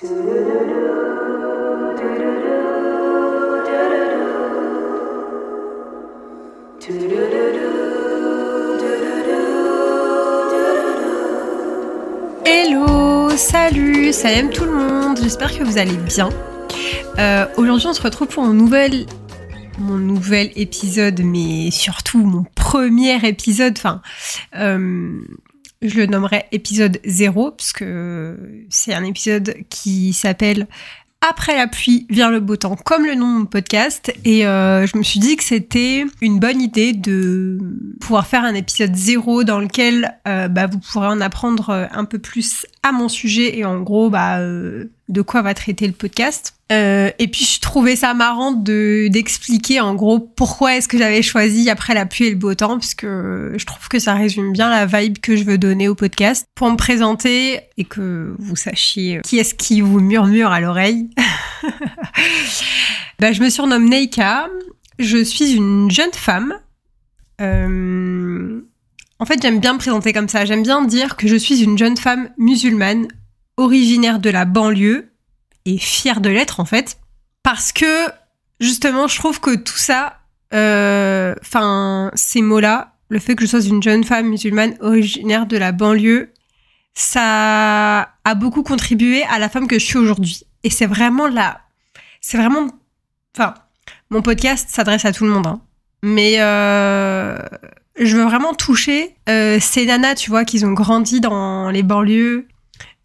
Hello, salut, salam tout le monde, j'espère que vous allez bien. Euh, Aujourd'hui on se retrouve pour mon nouvel, mon nouvel épisode, mais surtout mon premier épisode, enfin, euh, je le nommerai épisode 0, parce que c'est un épisode qui s'appelle après la pluie vient le beau temps, comme le nom de mon podcast. Et euh, je me suis dit que c'était une bonne idée de pouvoir faire un épisode zéro dans lequel euh, bah, vous pourrez en apprendre euh, un peu plus à mon sujet et en gros bah, de quoi va traiter le podcast. Euh, et puis je trouvais ça marrant de d'expliquer en gros pourquoi est-ce que j'avais choisi après la pluie et le beau temps, puisque je trouve que ça résume bien la vibe que je veux donner au podcast. Pour me présenter et que vous sachiez qui est-ce qui vous murmure à l'oreille, bah, je me surnomme Neika. Je suis une jeune femme. Euh... En fait, j'aime bien me présenter comme ça. J'aime bien dire que je suis une jeune femme musulmane originaire de la banlieue et fière de l'être en fait, parce que justement, je trouve que tout ça, euh, enfin, ces mots-là, le fait que je sois une jeune femme musulmane originaire de la banlieue, ça a beaucoup contribué à la femme que je suis aujourd'hui. Et c'est vraiment là, c'est vraiment, enfin, mon podcast s'adresse à tout le monde, hein. mais euh, je veux vraiment toucher euh, ces nanas, tu vois, qui ont grandi dans les banlieues,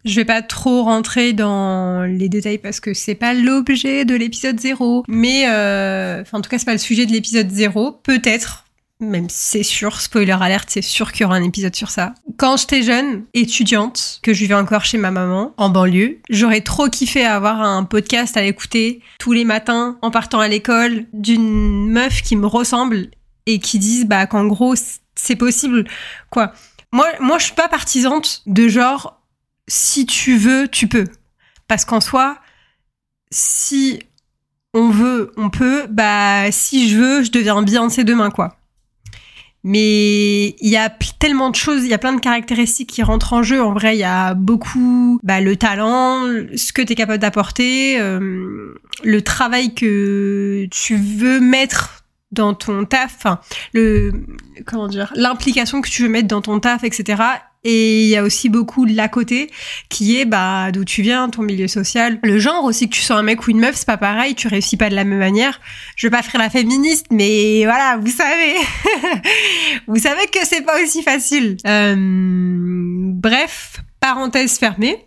je vais pas trop rentrer dans les détails parce que c'est pas l'objet de l'épisode 0. Mais, euh, enfin, en tout cas, c'est pas le sujet de l'épisode 0. Peut-être, même c'est sûr, spoiler alerte, c'est sûr qu'il y aura un épisode sur ça. Quand j'étais jeune, étudiante, que je vivais encore chez ma maman, en banlieue, j'aurais trop kiffé avoir un podcast à écouter tous les matins en partant à l'école d'une meuf qui me ressemble et qui dise bah qu'en gros c'est possible quoi. Moi, moi, je suis pas partisante de genre si tu veux, tu peux. Parce qu'en soi, si on veut, on peut, bah si je veux, je deviens bien ces demain, quoi. Mais il y a tellement de choses, il y a plein de caractéristiques qui rentrent en jeu. En vrai, il y a beaucoup bah, le talent, ce que tu capable d'apporter, euh, le travail que tu veux mettre dans ton taf, le comment dire, l'implication que tu veux mettre dans ton taf, etc. Et il y a aussi beaucoup l'à côté qui est bah d'où tu viens, ton milieu social, le genre aussi que tu sois un mec ou une meuf, c'est pas pareil, tu réussis pas de la même manière. Je veux pas faire la féministe, mais voilà, vous savez, vous savez que c'est pas aussi facile. Euh, bref, parenthèse fermée.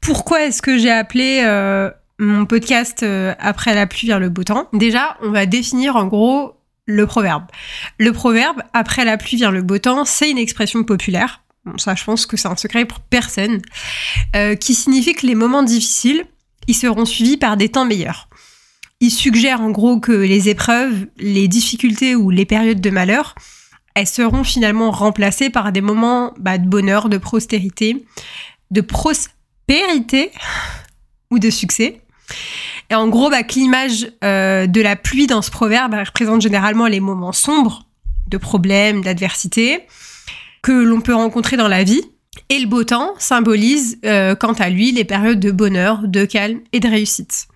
Pourquoi est-ce que j'ai appelé euh, mon podcast euh, après la pluie vers le beau temps? Déjà, on va définir en gros le proverbe. Le proverbe après la pluie vient le beau temps, c'est une expression populaire ça je pense que c'est un secret pour personne, euh, qui signifie que les moments difficiles, ils seront suivis par des temps meilleurs. Il suggère en gros que les épreuves, les difficultés ou les périodes de malheur, elles seront finalement remplacées par des moments bah, de bonheur, de prospérité, de prospérité ou de succès. Et en gros, bah, que l'image euh, de la pluie dans ce proverbe représente généralement les moments sombres, de problèmes, d'adversité, que l'on peut rencontrer dans la vie. Et le beau temps symbolise, euh, quant à lui, les périodes de bonheur, de calme et de réussite.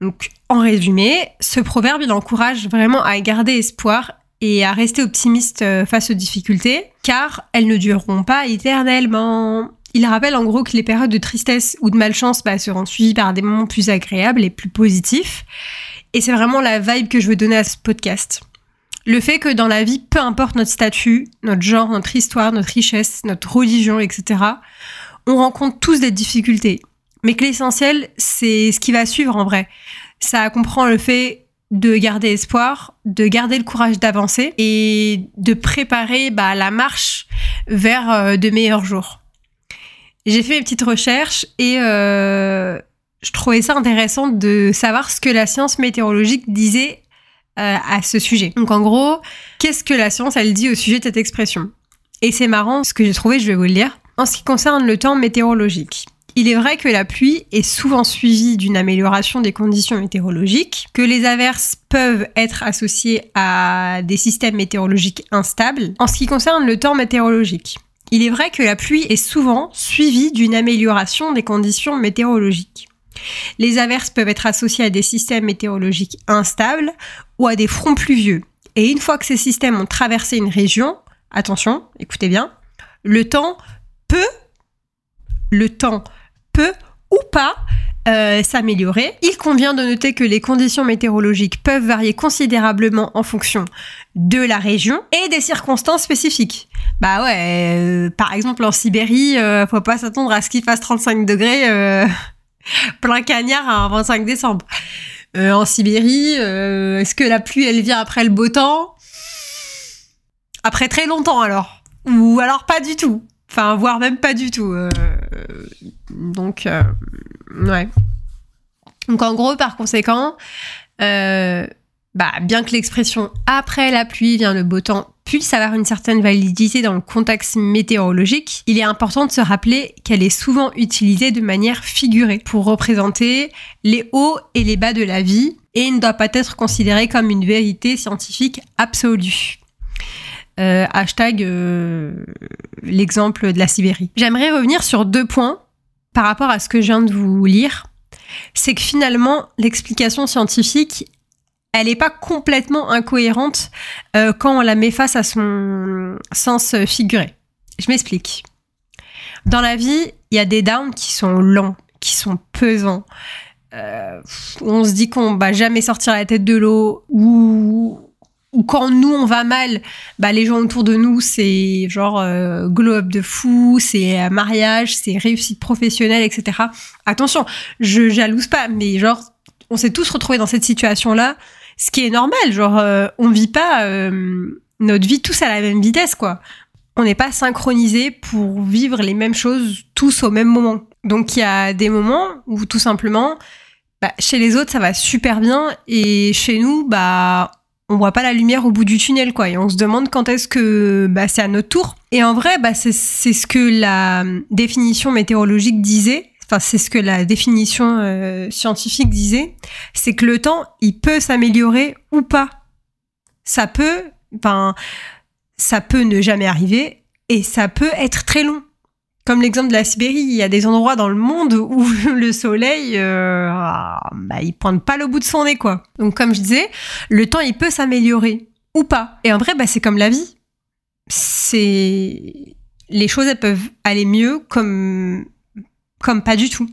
Donc, en résumé, ce proverbe, il encourage vraiment à garder espoir et à rester optimiste euh, face aux difficultés, car elles ne dureront pas éternellement. Il rappelle en gros que les périodes de tristesse ou de malchance bah, seront suivies par des moments plus agréables et plus positifs. Et c'est vraiment la vibe que je veux donner à ce podcast le fait que dans la vie, peu importe notre statut, notre genre, notre histoire, notre richesse, notre religion, etc., on rencontre tous des difficultés. Mais que l'essentiel, c'est ce qui va suivre en vrai. Ça comprend le fait de garder espoir, de garder le courage d'avancer et de préparer bah, la marche vers euh, de meilleurs jours. J'ai fait mes petites recherches et euh, je trouvais ça intéressant de savoir ce que la science météorologique disait à ce sujet. Donc en gros, qu'est-ce que la science, elle dit au sujet de cette expression? Et c'est marrant, ce que j'ai trouvé, je vais vous le lire. En ce qui concerne le temps météorologique, il est vrai que la pluie est souvent suivie d'une amélioration des conditions météorologiques, que les averses peuvent être associées à des systèmes météorologiques instables. En ce qui concerne le temps météorologique, Il est vrai que la pluie est souvent suivie d'une amélioration des conditions météorologiques. Les averses peuvent être associées à des systèmes météorologiques instables ou à des fronts pluvieux. Et une fois que ces systèmes ont traversé une région, attention, écoutez bien, le temps peut, le temps peut ou pas euh, s'améliorer. Il convient de noter que les conditions météorologiques peuvent varier considérablement en fonction de la région et des circonstances spécifiques. Bah ouais, euh, par exemple en Sibérie, euh, faut pas s'attendre à ce qu'il fasse 35 degrés plein cagnard un 25 décembre. en Sibérie, est-ce que la pluie elle vient après le beau temps? Après très longtemps alors Ou alors pas du tout Enfin, voire même pas du tout. donc, Ouais. Donc en gros, par conséquent, euh, bah, bien que l'expression après la pluie vient le beau temps puisse avoir une certaine validité dans le contexte météorologique, il est important de se rappeler qu'elle est souvent utilisée de manière figurée pour représenter les hauts et les bas de la vie et ne doit pas être considérée comme une vérité scientifique absolue. Euh, hashtag euh, l'exemple de la Sibérie. J'aimerais revenir sur deux points par rapport à ce que je viens de vous lire, c'est que finalement, l'explication scientifique, elle n'est pas complètement incohérente euh, quand on la met face à son sens figuré. Je m'explique. Dans la vie, il y a des downs qui sont lents, qui sont pesants. Euh, on se dit qu'on va jamais sortir la tête de l'eau ou quand nous on va mal, bah les gens autour de nous c'est genre euh, glow up de fou, c'est euh, mariage, c'est réussite professionnelle, etc. Attention, je jalouse pas, mais genre on s'est tous retrouvés dans cette situation là, ce qui est normal, genre euh, on vit pas notre vie tous à la même vitesse quoi. On n'est pas synchronisé pour vivre les mêmes choses tous au même moment. Donc il y a des moments où tout simplement bah, chez les autres ça va super bien et chez nous bah on voit pas la lumière au bout du tunnel, quoi. Et on se demande quand est-ce que bah, c'est à notre tour. Et en vrai, bah, c'est ce que la définition météorologique disait. C'est ce que la définition euh, scientifique disait. C'est que le temps, il peut s'améliorer ou pas. Ça peut, enfin, ça peut ne jamais arriver et ça peut être très long. Comme l'exemple de la Sibérie, il y a des endroits dans le monde où le soleil, euh, ah, bah, il pointe pas le bout de son nez, quoi. Donc, comme je disais, le temps, il peut s'améliorer ou pas. Et en vrai, bah, c'est comme la vie. C'est les choses, elles peuvent aller mieux comme comme pas du tout.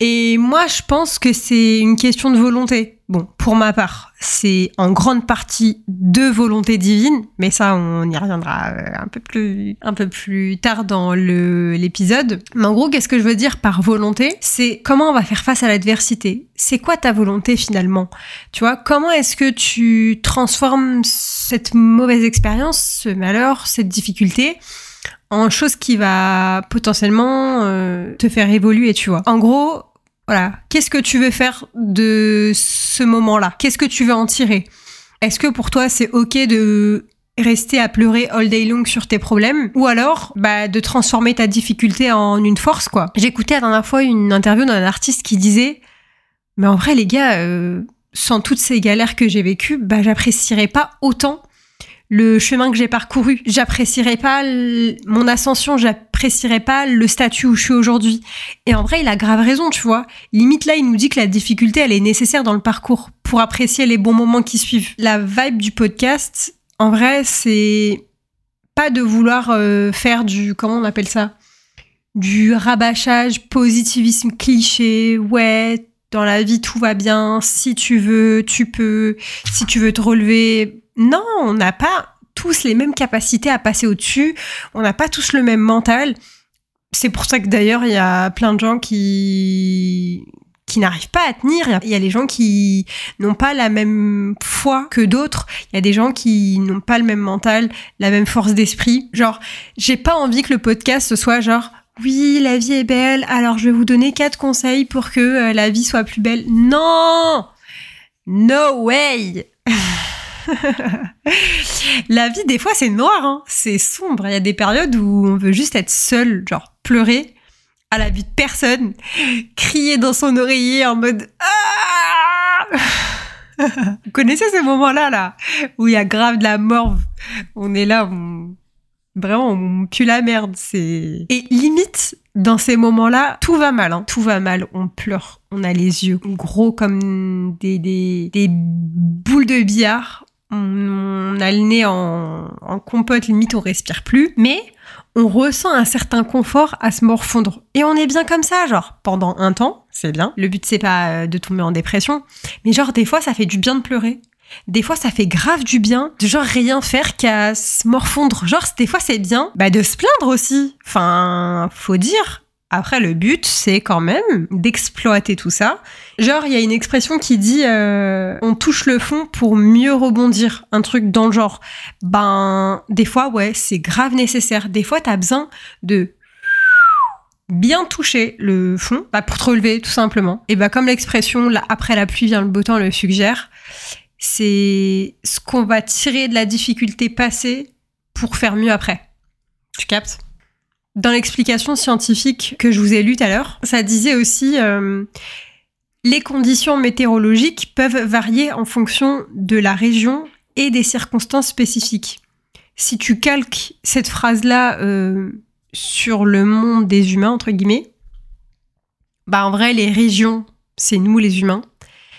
Et moi, je pense que c'est une question de volonté. Bon, pour ma part, c'est en grande partie de volonté divine, mais ça, on y reviendra euh, un peu plus, un peu plus tard dans l'épisode. Mais en gros, qu'est-ce que je veux dire par volonté? C'est comment on va faire face à l'adversité. C'est quoi ta volonté finalement? Tu vois, comment est-ce que tu transformes cette mauvaise expérience, ce malheur, cette difficulté en chose qui va potentiellement euh, te faire évoluer, tu vois. En gros, voilà, qu'est-ce que tu veux faire de ce moment-là? Qu'est-ce que tu veux en tirer? Est-ce que pour toi c'est ok de rester à pleurer all day long sur tes problèmes? Ou alors bah de transformer ta difficulté en une force quoi. J'écoutais la dernière fois une interview d'un artiste qui disait mais en vrai les gars euh, sans toutes ces galères que j'ai vécues bah j'apprécierais pas autant le chemin que j'ai parcouru. J'apprécierais pas mon ascension, j'apprécierais pas le statut où je suis aujourd'hui. Et en vrai, il a grave raison, tu vois. Limite là, il nous dit que la difficulté, elle est nécessaire dans le parcours pour apprécier les bons moments qui suivent. La vibe du podcast, en vrai, c'est pas de vouloir euh, faire du comment on appelle ça? Du rabâchage, positivisme cliché, ouais, dans la vie tout va bien, si tu veux, tu peux, si tu veux te relever, non, on n'a pas tous les mêmes capacités à passer au-dessus, on n'a pas tous le même mental. C'est pour ça que d'ailleurs, il y a plein de gens qui qui n'arrivent pas à tenir. Il y a des gens qui n'ont pas la même foi que d'autres. Il y a des gens qui n'ont pas le même mental, la même force d'esprit. Genre, j'ai pas envie que le podcast soit genre oui, la vie est belle, alors je vais vous donner quatre conseils pour que euh, la vie soit plus belle. Non! No way! la vie, des fois, c'est noir, hein. c'est sombre. Il y a des périodes où on veut juste être seul, genre pleurer à la vue de personne, crier dans son oreiller en mode ah Vous connaissez ces moments-là, là, où il y a grave de la morve. On est là, on, Vraiment, on pue la merde. C'est et limite dans ces moments-là, tout va mal. Hein. Tout va mal. On pleure. On a les yeux gros comme des boules de billard. On, a le nez en, compote, limite on respire plus. Mais on ressent un certain confort à se morfondre. Et on est bien comme ça, genre, pendant un temps, c'est bien. Le but, c'est pas euh, de tomber en dépression. Mais genre, des fois, ça fait du bien de pleurer. Des fois, ça fait grave du bien de genre rien faire qu'à se morfondre. Genre, des fois, c'est bien bah, de se plaindre aussi. Enfin, faut dire. Après, le but, c'est quand même d'exploiter tout ça. Genre, il y a une expression qui dit euh, on touche le fond pour mieux rebondir. Un truc dans le genre. Ben, des fois, ouais, c'est grave nécessaire. Des fois, t'as besoin de bien toucher le fond bah, pour te relever, tout simplement. Et bah, comme l'expression après la pluie vient le beau temps le suggère, c'est ce qu'on va tirer de la difficulté passée pour faire mieux après. Tu captes? Dans l'explication scientifique que je vous ai lue tout à l'heure, ça disait aussi euh, les conditions météorologiques peuvent varier en fonction de la région et des circonstances spécifiques. Si tu calques cette phrase-là euh, sur le monde des humains, entre guillemets, bah en vrai, les régions, c'est nous les humains.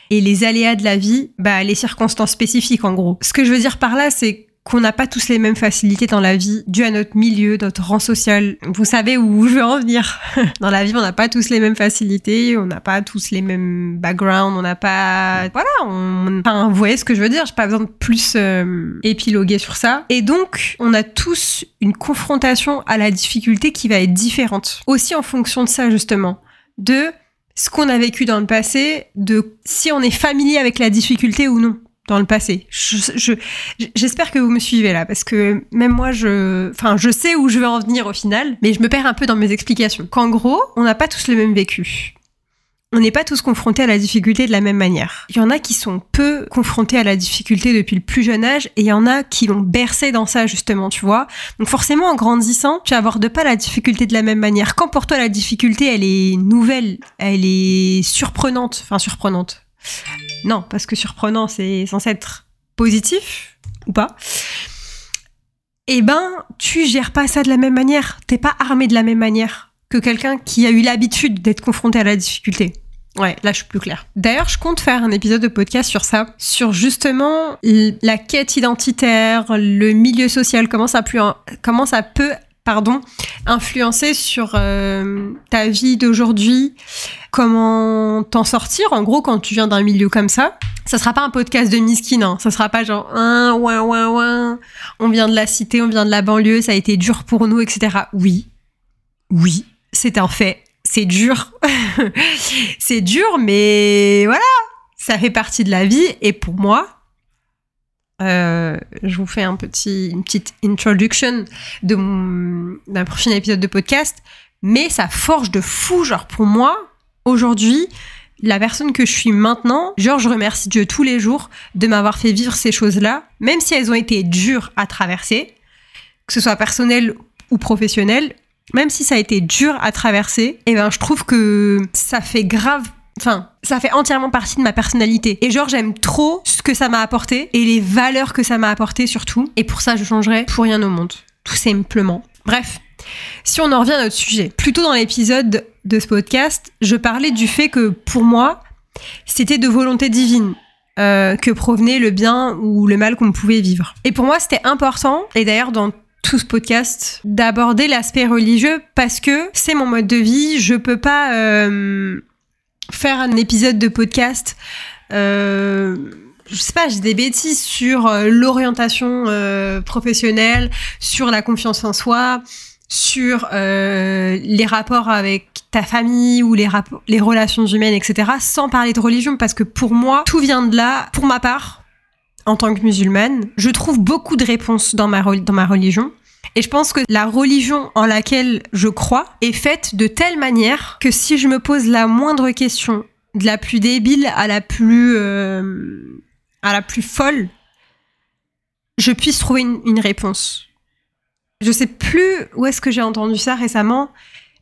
Et les aléas de la vie, bah les circonstances spécifiques en gros. Ce que je veux dire par là, c'est qu'on n'a pas tous les mêmes facilités dans la vie, dû à notre milieu, notre rang social. Vous savez où je veux en venir. dans la vie, on n'a pas tous les mêmes facilités, on n'a pas tous les mêmes backgrounds, on n'a pas... Voilà, on... Enfin, vous voyez ce que je veux dire, j'ai pas besoin de plus euh, épiloguer sur ça. Et donc, on a tous une confrontation à la difficulté qui va être différente. Aussi en fonction de ça, justement. De ce qu'on a vécu dans le passé, de si on est familier avec la difficulté ou non dans le passé. J'espère que vous me suivez là, parce que même moi, je, enfin, je sais où je veux en venir au final, mais je me perds un peu dans mes explications. Qu'en gros, on n'a pas tous le même vécu. On n'est pas tous confrontés à la difficulté de la même manière. Il y en a qui sont peu confrontés à la difficulté depuis le plus jeune âge, et il y en a qui l'ont bercé dans ça justement, tu vois. Donc forcément, en grandissant, tu n'abordes pas la difficulté de la même manière. Quand pour toi la difficulté, elle est nouvelle, elle est surprenante, enfin surprenante non, parce que surprenant, c'est censé être positif ou pas. Eh ben, tu gères pas ça de la même manière. T'es pas armé de la même manière que quelqu'un qui a eu l'habitude d'être confronté à la difficulté. Ouais, là je suis plus claire. D'ailleurs, je compte faire un épisode de podcast sur ça, sur justement la quête identitaire, le milieu social, comment ça, comment ça peut pardon, influencer sur euh, ta vie d'aujourd'hui, comment t'en sortir, en gros, quand tu viens d'un milieu comme ça? Ça sera pas un podcast de miskin, hein. ça sera pas genre, un, ouin, ouin, ouin, on vient de la cité, on vient de la banlieue, ça a été dur pour nous, etc. Oui, oui, c'est un fait, c'est dur. c'est dur, mais voilà, ça fait partie de la vie, et pour moi, euh, je vous fais une petite introduction d'un prochain épisode de podcast, mais ça forge de fou. Genre pour moi, aujourd'hui, la personne que je suis maintenant, genre je remercie Dieu tous les jours de m'avoir fait vivre ces choses-là, même si elles ont été dures à traverser, que ce soit personnel ou professionnel, même si ça a été dur à traverser, et eh ben je trouve que ça fait grave Enfin, ça fait entièrement partie de ma personnalité. Et genre, j'aime trop ce que ça m'a apporté et les valeurs que ça m'a apporté surtout. Et pour ça, je changerais pour rien au monde. Tout simplement. Bref. Si on en revient à notre sujet, plutôt dans l'épisode de ce podcast, je parlais du fait que pour moi, c'était de volonté divine euh, que provenait le bien ou le mal qu'on pouvait vivre. Et pour moi, c'était important, et d'ailleurs dans tout ce podcast, d'aborder l'aspect religieux parce que c'est mon mode de vie, je peux pas... Euh, faire un épisode de podcast. Euh, je sais pas, j'ai des bêtises sur euh, l'orientation euh, professionnelle, sur la confiance en soi, sur euh, les rapports avec ta famille ou les, les relations humaines, etc., sans parler de religion, parce que pour moi, tout vient de là. Pour ma part, en tant que musulmane, je trouve beaucoup de réponses dans ma, dans ma religion. Et je pense que la religion en laquelle je crois est faite de telle manière que si je me pose la moindre question, de la plus débile à la plus euh, à la plus folle, je puisse trouver une, réponse. Je sais plus où est-ce que j'ai entendu ça récemment,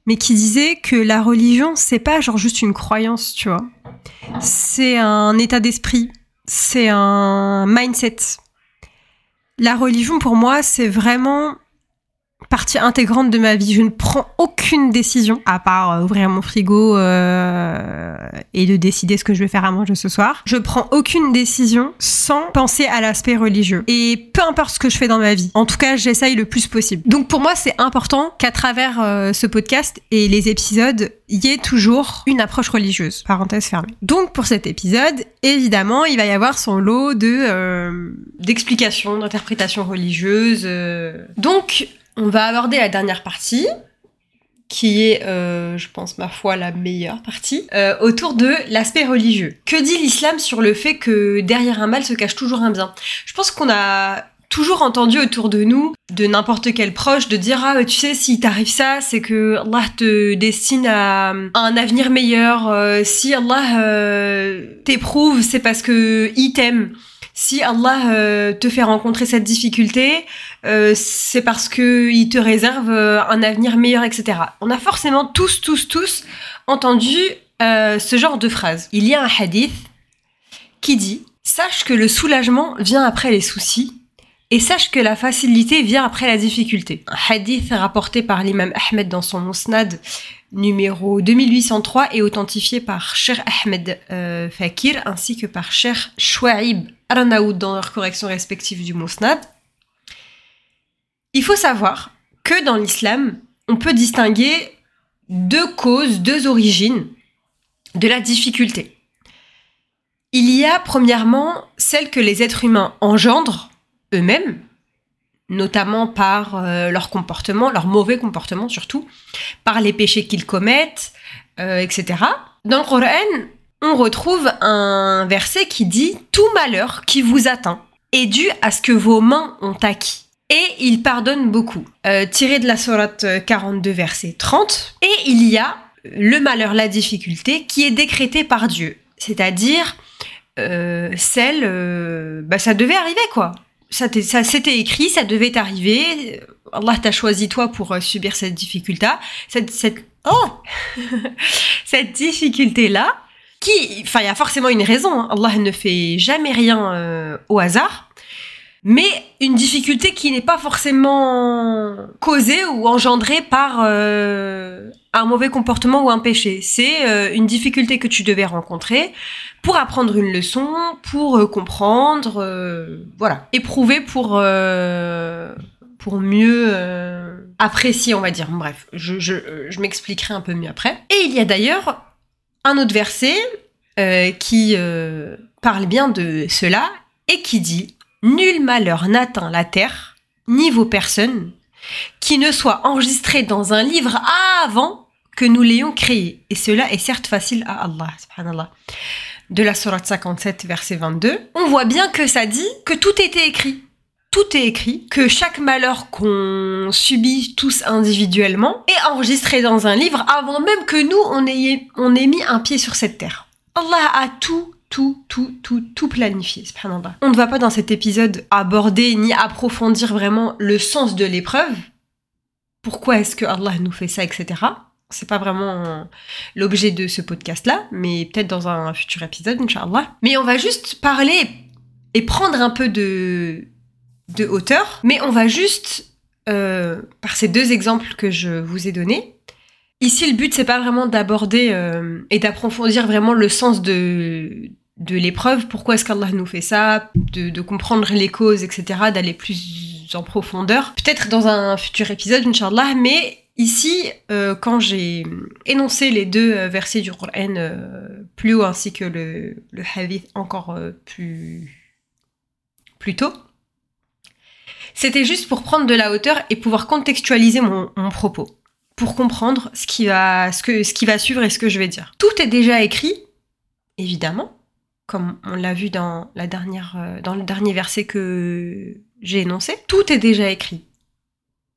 mais qui disait que la religion c'est pas genre juste une croyance, tu vois. C'est un état d'esprit, c'est un mindset. La religion pour moi, c'est vraiment partie intégrante de ma vie. Je ne prends aucune décision, à part euh, ouvrir mon frigo euh, et de décider ce que je vais faire à manger ce soir. Je prends aucune décision sans penser à l'aspect religieux. Et peu importe ce que je fais dans ma vie. En tout cas, j'essaye le plus possible. Donc pour moi, c'est important qu'à travers euh, ce podcast et les épisodes, il y ait toujours une approche religieuse. Parenthèse fermée. Donc pour cet épisode, évidemment, il va y avoir son lot de d'explications, d'interprétations religieuses. Donc on va aborder la dernière partie qui est, euh, je pense, ma foi, la meilleure partie, euh, autour de l'aspect religieux. Que dit l'islam sur le fait que derrière un mal se cache toujours un bien? Je pense qu'on a toujours entendu autour de nous, de n'importe quel proche, de dire ah tu sais si t'arrive ça, c'est que Allah te destine à, un avenir meilleur. Euh, si Allah euh, t'éprouve, c'est parce que il t'aime. Si Allah euh, te fait rencontrer cette difficulté, euh, c'est parce que il te réserve euh, un avenir meilleur, etc. On a forcément tous, tous, tous entendu ce genre de phrase. Il y a un hadith qui dit Sache que le soulagement vient après les soucis et sache que la facilité vient après la difficulté. Un hadith rapporté par l'imam Ahmed dans son Musnad numéro 2803 et authentifié par Cher Ahmed euh, Fakir ainsi que par Cher Chouaib Arnaoud dans leurs corrections respectives du Musnad. Il faut savoir que dans l'islam, on peut distinguer deux causes, deux origines de la difficulté. Il y a premièrement celle que les êtres humains engendrent eux-mêmes, notamment par euh, leur comportement, leur mauvais comportement surtout, par les péchés qu'ils commettent, euh, etc. Dans le Coran, on retrouve un verset qui dit Tout malheur qui vous atteint est dû à ce que vos mains ont acquis. Et il pardonne beaucoup. Euh, tiré de la sourate 42, verset 30. Et il y a le malheur, la difficulté, qui est décrété par Dieu. C'est-à-dire celle, bah, ça devait arriver quoi. Ça, c'était écrit, ça devait arriver. Allah t'a choisi toi pour euh, subir cette difficulté. Cette, cette, oh cette difficulté là, qui, enfin, il y a forcément une raison. hein. Allah ne fait jamais rien euh, au hasard. Mais une difficulté qui n'est pas forcément causée ou engendrée par euh, un mauvais comportement ou un péché. C'est euh, une difficulté que tu devais rencontrer pour apprendre une leçon, pour euh, comprendre, voilà, éprouver pour mieux apprécier, on va dire. Bref, je, je, je m'expliquerai un peu mieux après. Et il y a d'ailleurs un autre verset qui parle bien de cela et qui dit Nul malheur n'atteint la terre, ni vos personnes, qui ne soit enregistré dans un livre avant que nous l'ayons créé. Et cela est certes facile à Allah. De la sourate 57, verset 22, on voit bien que ça dit que tout était écrit. Tout est écrit, que chaque malheur qu'on subit tous individuellement est enregistré dans un livre avant même que nous, on ait, on ait mis un pied sur cette terre. Allah a tout, tout, tout, tout, tout planifié. On ne va pas dans cet épisode aborder ni approfondir vraiment le sens de l'épreuve. Pourquoi est-ce que Allah nous fait ça, etc. C'est pas vraiment l'objet de ce podcast-là, mais peut-être dans un futur épisode, Inch'Allah. Mais on va juste parler et prendre un peu de, de hauteur, mais on va juste, euh, par ces deux exemples que je vous ai donnés, ici le but c'est pas vraiment d'aborder euh, et d'approfondir vraiment le sens de, de l'épreuve, pourquoi est-ce qu'Allah nous fait ça, de, comprendre les causes, etc., d'aller plus en profondeur. Peut-être dans un futur épisode, Inch'Allah, mais ici, euh, quand j'ai énoncé les deux euh, versets du Coran euh, plus haut ainsi que le, le hadith encore plus, plus tôt, c'était juste pour prendre de la hauteur et pouvoir contextualiser mon, mon propos, pour comprendre ce qui, va, ce, que, ce qui va suivre et ce que je vais dire. Tout est déjà écrit, évidemment, comme on l'a vu euh, dans le dernier verset que j'ai énoncé. Tout est déjà écrit.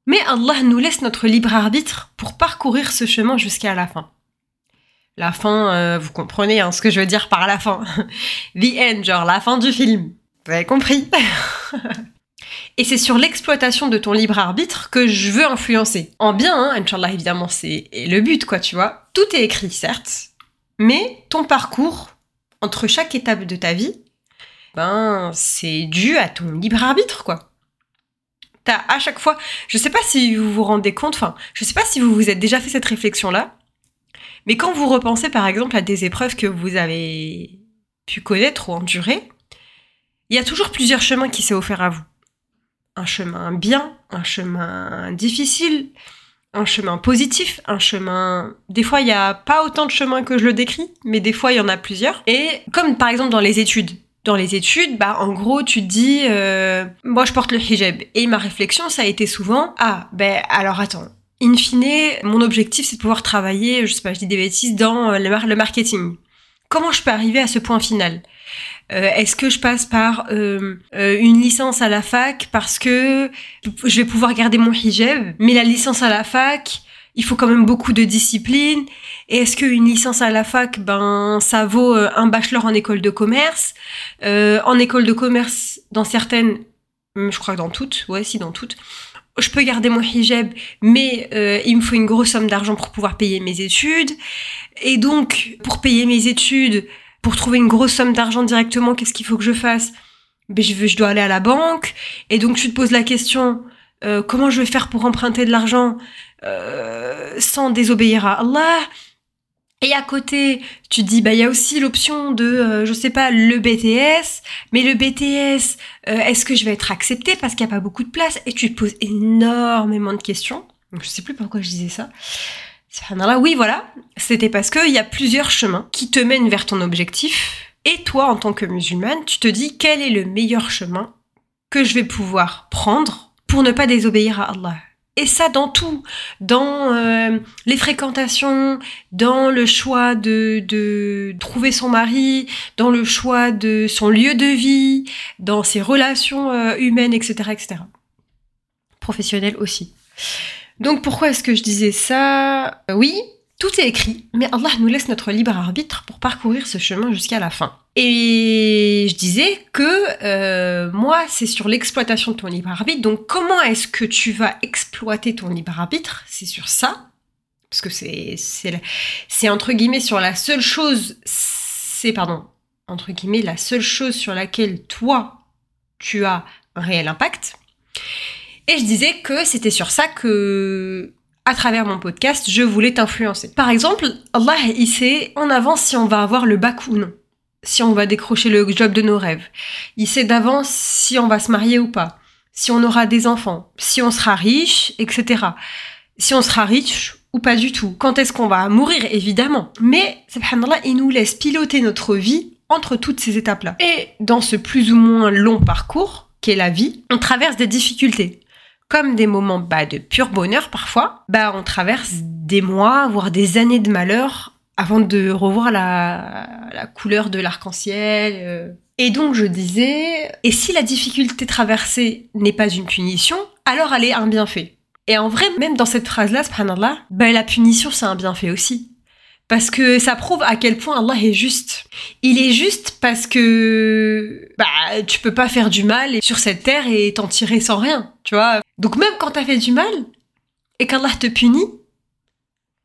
Mais Allah nous laisse notre libre arbitre pour parcourir ce chemin jusqu'à la fin. La fin, euh, vous comprenez hein, ce que je veux dire par la fin. The end, genre la fin du film. Vous avez compris? Et c'est sur l'exploitation de ton libre arbitre que je veux influencer. En bien, hein, Inch'Allah, évidemment, c'est le but, quoi, tu vois. Tout est écrit, certes, mais ton parcours, entre chaque étape de ta vie, ben, c'est dû à ton libre arbitre, quoi. T'as à chaque fois, je sais pas si vous vous rendez compte, enfin, je sais pas si vous vous êtes déjà fait cette réflexion-là, mais quand vous repensez par exemple à des épreuves que vous avez pu connaître ou endurer, il y a toujours plusieurs chemins qui s'est offert à vous. Un chemin bien, un chemin difficile, un chemin positif, un chemin... Des fois, il n'y a pas autant de chemins que je le décris, mais des fois, il y en a plusieurs. Et comme par exemple dans les études. Dans les études, bah en gros, tu te dis, euh, moi je porte le hijab. Et ma réflexion, ça a été souvent, ah, ben alors attends, in fine, mon objectif, c'est de pouvoir travailler, je sais pas, je dis des bêtises, dans le marketing. Comment je peux arriver à ce point final? Euh, Est-ce que je passe par euh, euh, une licence à la fac parce que je vais pouvoir garder mon hijab, mais la licence à la fac, il faut quand même beaucoup de discipline. Et est-ce qu'une licence à la fac, ben, ça vaut un bachelor en école de commerce? En école de commerce, dans certaines, hum, je crois que dans toutes, ouais, si dans toutes, je peux garder mon hijab, mais il me faut une grosse somme d'argent pour pouvoir payer mes études. Et donc, pour payer mes études, pour trouver une grosse somme d'argent directement, qu'est-ce qu'il faut que je fasse? Ben, je, veux, je dois aller à la banque. Et donc, tu te poses la question, euh, comment je vais faire pour emprunter de l'argent euh, sans désobéir à Allah? Et à côté, tu te dis, bah il y a aussi l'option de, euh, je sais pas, le BTS. Mais le BTS, est-ce que je vais être acceptée? Parce qu'il n'y a pas beaucoup de place Et tu te poses énormément de questions. Donc je sais plus pourquoi je disais ça oui, voilà. C'était parce qu'il y a plusieurs chemins qui te mènent vers ton objectif. Et toi, en tant que musulmane, tu te dis quel est le meilleur chemin que je vais pouvoir prendre pour ne pas désobéir à Allah? Et ça dans tout, dans euh, les fréquentations, dans le choix de, trouver son mari, dans le choix de son lieu de vie, dans ses relations euh, humaines, etc., etc. Professionnelles aussi. Donc pourquoi est-ce que je disais ça? Euh, Oui, tout est écrit, mais Allah nous laisse notre libre arbitre pour parcourir ce chemin jusqu'à la fin. Et je disais que euh, moi, c'est sur l'exploitation de ton libre arbitre. Donc comment est-ce que tu vas exploiter ton libre arbitre? C'est sur ça. Parce que c'est, c'est, entre guillemets sur la seule chose, c'est, pardon, entre guillemets, la seule chose sur laquelle toi, tu as un réel impact. Et je disais que c'était sur ça que, à travers mon podcast, je voulais t'influencer. Par exemple, Allah, il sait en avance si on va avoir le bac ou non. Si on va décrocher le job de nos rêves. Il sait d'avance si on va se marier ou pas. Si on aura des enfants. Si on sera riche, etc. Si on sera riche ou pas du tout. Quand est-ce qu'on va mourir, évidemment. Mais, subhanallah, il nous laisse piloter notre vie entre toutes ces étapes-là. Et dans ce plus ou moins long parcours, qu'est la vie, on traverse des difficultés comme des moments bah, de pur bonheur parfois, bah, on traverse des mois, voire des années de malheur avant de revoir la, couleur de l'arc-en-ciel. Euh. Et donc je disais, et si la difficulté traversée n'est pas une punition, alors elle est un bienfait. Et en vrai, même dans cette phrase-là, subhanallah, bah, la punition c'est un bienfait aussi. Parce que ça prouve à quel point Allah est juste. Il est juste parce que bah tu peux pas faire du mal sur cette terre et t'en tirer sans rien, tu vois. Donc même quand t'as fait du mal et qu'Allah te punit,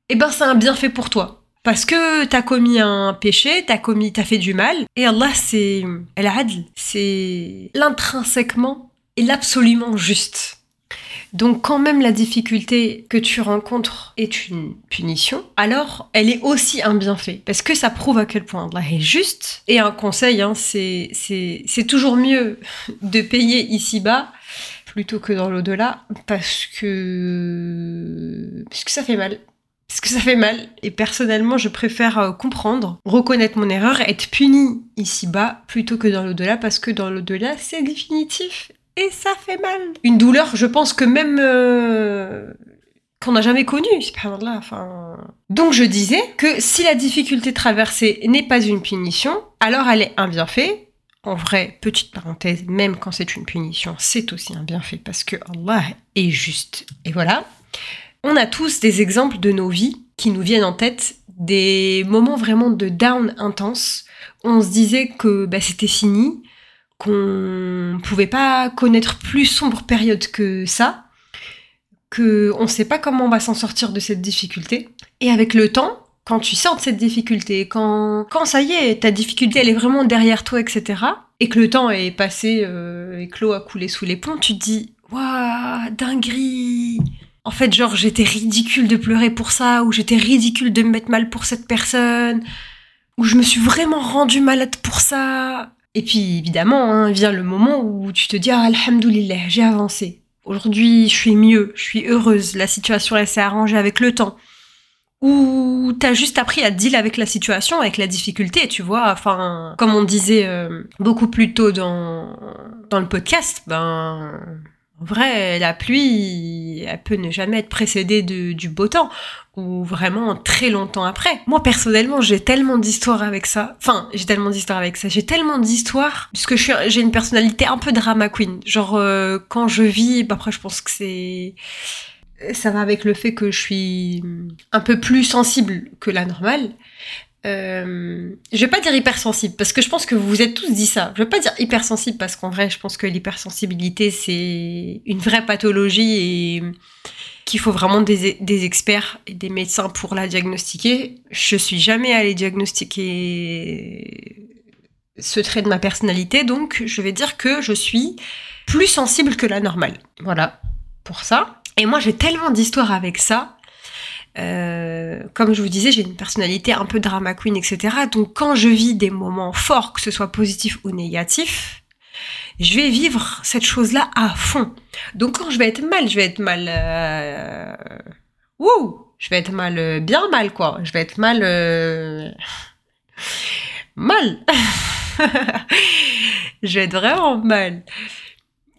eh ben c'est un bienfait pour toi. Parce que t'as commis un péché, t'as commis, t'as fait du mal, et Allah c'est El Adl, c'est l'intrinsèquement et l'absolument juste. Donc quand même la difficulté que tu rencontres est une punition, alors elle est aussi un bienfait. Parce que ça prouve à quel point Allah est juste. Et un conseil, hein, c'est toujours mieux de payer ici-bas plutôt que dans l'au-delà parce que parce que ça fait mal. Parce que ça fait mal. Et personnellement, je préfère euh, comprendre, reconnaître mon erreur, être puni ici-bas plutôt que dans l'au-delà parce que dans l'au-delà, c'est définitif et ça fait mal. Une douleur, je pense que même euh, qu'on n'a jamais connue, là. Enfin... Donc je disais que si la difficulté traversée n'est pas une punition, alors elle est un bienfait. En vrai, petite parenthèse, même quand c'est une punition, c'est aussi un bienfait parce que Allah est juste. Et voilà. On a tous des exemples de nos vies qui nous viennent en tête, des moments vraiment de down intense. On se disait que bah, c'était fini, qu'on pouvait pas connaître plus sombre période que ça, que on sait pas comment on va s'en sortir de cette difficulté. Et avec le temps, quand tu sors de cette difficulté, quand, quand ça y est, ta difficulté elle est vraiment derrière toi, etc., et que le temps est passé euh, et que l'eau a coulé sous les ponts, tu te dis, waouh, dinguerie. En fait, genre, j'étais ridicule de pleurer pour ça, ou j'étais ridicule de me mettre mal pour cette personne, ou je me suis vraiment rendue malade pour ça. Et puis, évidemment, hein, vient le moment où tu te dis, ah, alhamdoulilah, j'ai avancé. Aujourd'hui, je suis mieux, je suis heureuse, la situation, elle s'est arrangée avec le temps où t'as juste appris à deal avec la situation, avec la difficulté, tu vois. Enfin, comme on disait euh, beaucoup plus tôt dans, dans le podcast, ben, en vrai, la pluie, elle peut ne jamais être précédée de, du beau temps, ou vraiment très longtemps après. Moi, personnellement, j'ai tellement d'histoires avec ça. Enfin, j'ai tellement d'histoires avec ça. J'ai tellement d'histoires, puisque j'ai une personnalité un peu drama queen. Genre, euh, quand je vis, bah, après, je pense que c'est ça va avec le fait que je suis un peu plus sensible que la normale. Euh, je vais pas dire hypersensible parce que je pense que vous vous êtes tous dit ça. Je vais pas dire hypersensible parce qu'en vrai, je pense que l'hypersensibilité c'est une vraie pathologie et qu'il faut vraiment des, des, experts et des médecins pour la diagnostiquer. Je suis jamais allée diagnostiquer ce trait de ma personnalité, donc je vais dire que je suis plus sensible que la normale. Voilà pour ça. Et moi, j'ai tellement d'histoires avec ça. Euh, comme je vous disais, j'ai une personnalité un peu drama queen, etc. Donc, quand je vis des moments forts, que ce soit positif ou négatif, je vais vivre cette chose-là à fond. Donc, quand je vais être mal, je vais être mal. Euh... Wouh Je vais être mal, euh, bien mal, quoi. Je vais être mal. Euh... Mal Je vais être vraiment mal.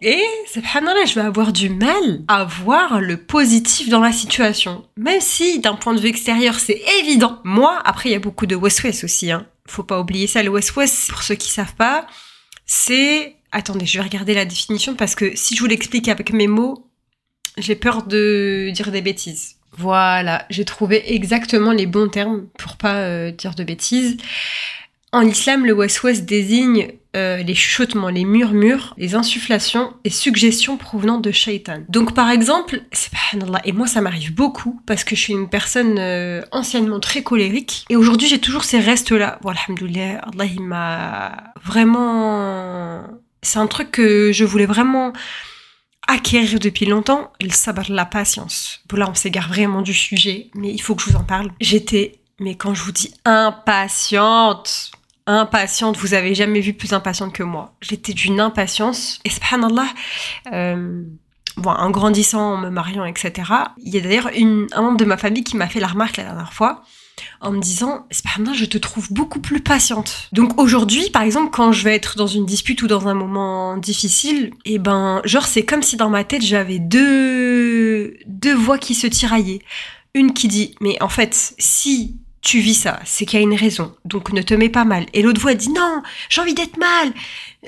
Et, subhanallah, je vais avoir du mal à voir le positif dans la situation. Même si, d'un point de vue extérieur, c'est évident. Moi, après, il y a beaucoup de West-West aussi, hein. Faut pas oublier ça. Le West-West, pour ceux qui savent pas, c'est... Attendez, je vais regarder la définition parce que si je vous l'explique avec mes mots, j'ai peur de dire des bêtises. Voilà, j'ai trouvé exactement les bons termes pour pas euh, dire de bêtises. En islam, le West-West désigne euh, les chuchotements, les murmures, les insufflations et suggestions provenant de shaitan. Donc par exemple, et moi ça m'arrive beaucoup parce que je suis une personne euh, anciennement très colérique et aujourd'hui j'ai toujours ces restes-là. Bon, alhamdoulilah, Allah il m'a vraiment... C'est un truc que je voulais vraiment acquérir depuis longtemps, le sabre, la patience. Bon là on s'égare vraiment du sujet, mais il faut que je vous en parle. J'étais, mais quand je vous dis impatiente, impatiente. Vous avez jamais vu plus impatiente que moi. J'étais d'une impatience. Et subhanallah, euh, bon, en grandissant, en me mariant, etc. Il y a d'ailleurs un membre de ma famille qui m'a fait la remarque la dernière fois en me disant, subhanallah, je te trouve beaucoup plus patiente. Donc aujourd'hui, par exemple, quand je vais être dans une dispute ou dans un moment difficile, et eh ben, genre, c'est comme si dans ma tête, j'avais deux, deux voix qui se tiraillaient. Une qui dit, mais en fait, si tu vis ça, c'est qu'il y a une raison, donc ne te mets pas mal. Et l'autre voix dit non, j'ai envie d'être mal,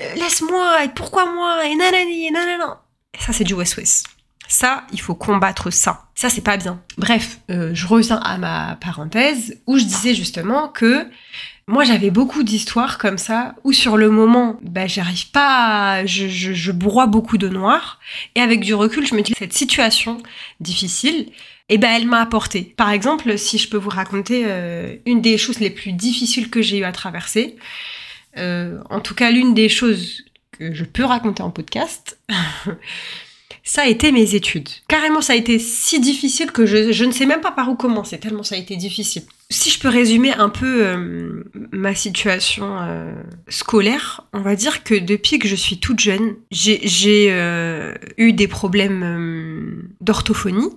euh, laisse-moi, et pourquoi moi, et nanani, et nanana. Ça, c'est du West-West. Ça, il faut combattre ça. Ça, c'est pas bien. Bref, euh, je reviens à ma parenthèse où je disais justement que moi, j'avais beaucoup d'histoires comme ça où sur le moment, bah, j'arrive pas, je, je broie beaucoup de noir. Et avec du recul, je me dis cette situation difficile, eh ben elle m'a apporté. Par exemple, si je peux vous raconter euh, une des choses les plus difficiles que j'ai eu à traverser, euh, en tout cas l'une des choses que je peux raconter en podcast, ça a été mes études. Carrément, ça a été si difficile que je, je, ne sais même pas par où commencer, tellement ça a été difficile. Si je peux résumer un peu euh, ma situation scolaire, on va dire que depuis que je suis toute jeune, j'ai euh, eu des problèmes d'orthophonie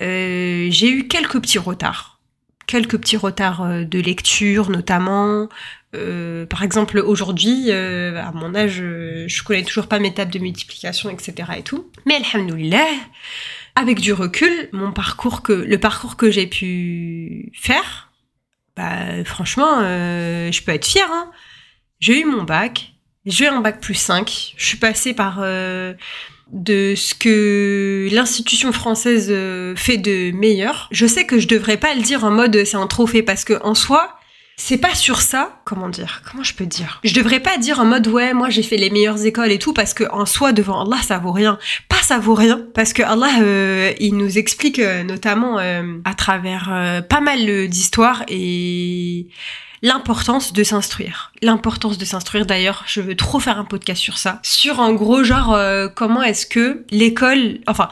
euh, j'ai eu quelques petits retards. Quelques petits retards euh, de lecture notamment. Euh, par exemple, aujourd'hui, à mon âge, je connais toujours pas mes tables de multiplication, etc. et tout. Mais alhamdoulilah, avec du recul, mon parcours que, le parcours que j'ai pu faire, bah, franchement, je peux être fière. Hein. J'ai eu mon bac, j'ai eu un bac plus 5, je suis passée par de ce que l'institution française euh, fait de meilleur. Je sais que je devrais pas le dire en mode c'est un trophée parce que en soi, c'est pas sur ça, comment dire, comment je peux dire? Je devrais pas dire en mode ouais, moi j'ai fait les meilleures écoles et tout parce que en soi devant Allah ça vaut rien. Pas ça vaut rien parce que Allah euh, il nous explique euh, notamment à travers pas mal d'histoires et l'importance de s'instruire. L'importance de s'instruire d'ailleurs, je veux trop faire un podcast sur ça. Sur en gros genre euh, comment est-ce que l'école, enfin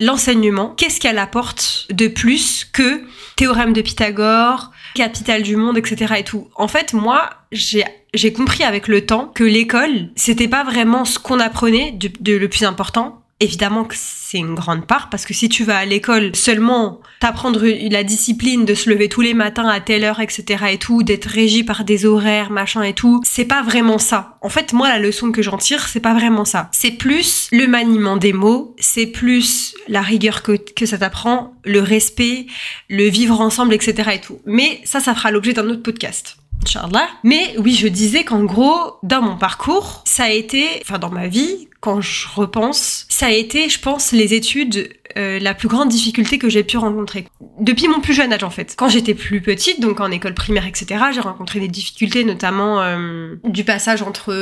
l'enseignement, qu'est-ce qu'elle apporte de plus que théorème de Pythagore, capitale du monde, etc. et tout. En fait, moi, j'ai j'ai compris avec le temps que l'école, c'était pas vraiment ce qu'on apprenait de le plus important, Évidemment que c'est une grande part parce que si tu vas à l'école seulement t'apprendre la discipline de se lever tous les matins à telle heure, etc. et tout, d'être régi par des horaires, machin et tout, c'est pas vraiment ça. En fait, moi, la leçon que j'en tire, c'est pas vraiment ça. C'est plus le maniement des mots, c'est plus la rigueur que, que ça t'apprend, le respect, le vivre ensemble, etc. et tout. Mais ça, ça fera l'objet d'un autre podcast. Inch'Allah. Mais oui, je disais qu'en gros, dans mon parcours, ça a été, enfin dans ma vie, quand je repense, ça a été, je pense, les études euh, la plus grande difficulté que j'ai pu rencontrer. Depuis mon plus jeune âge, en fait. Quand j'étais plus petite, donc en école primaire, etc., j'ai rencontré des difficultés, notamment euh, du passage entre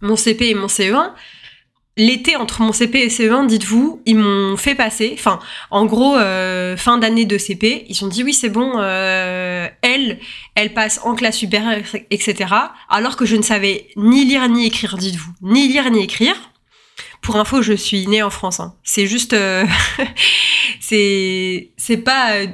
mon CP et mon CE1 l'été entre mon CP et CE1, dites-vous, ils m'ont fait passer, enfin, en gros, euh, fin d'année de CP, ils ont dit oui, c'est bon, euh, elle, elle passe en classe supérieure, etc. Alors que je ne savais ni lire ni écrire, dites-vous, ni lire ni écrire. Pour info, je suis née en France. Hein. C'est juste, euh, c'est, c'est pas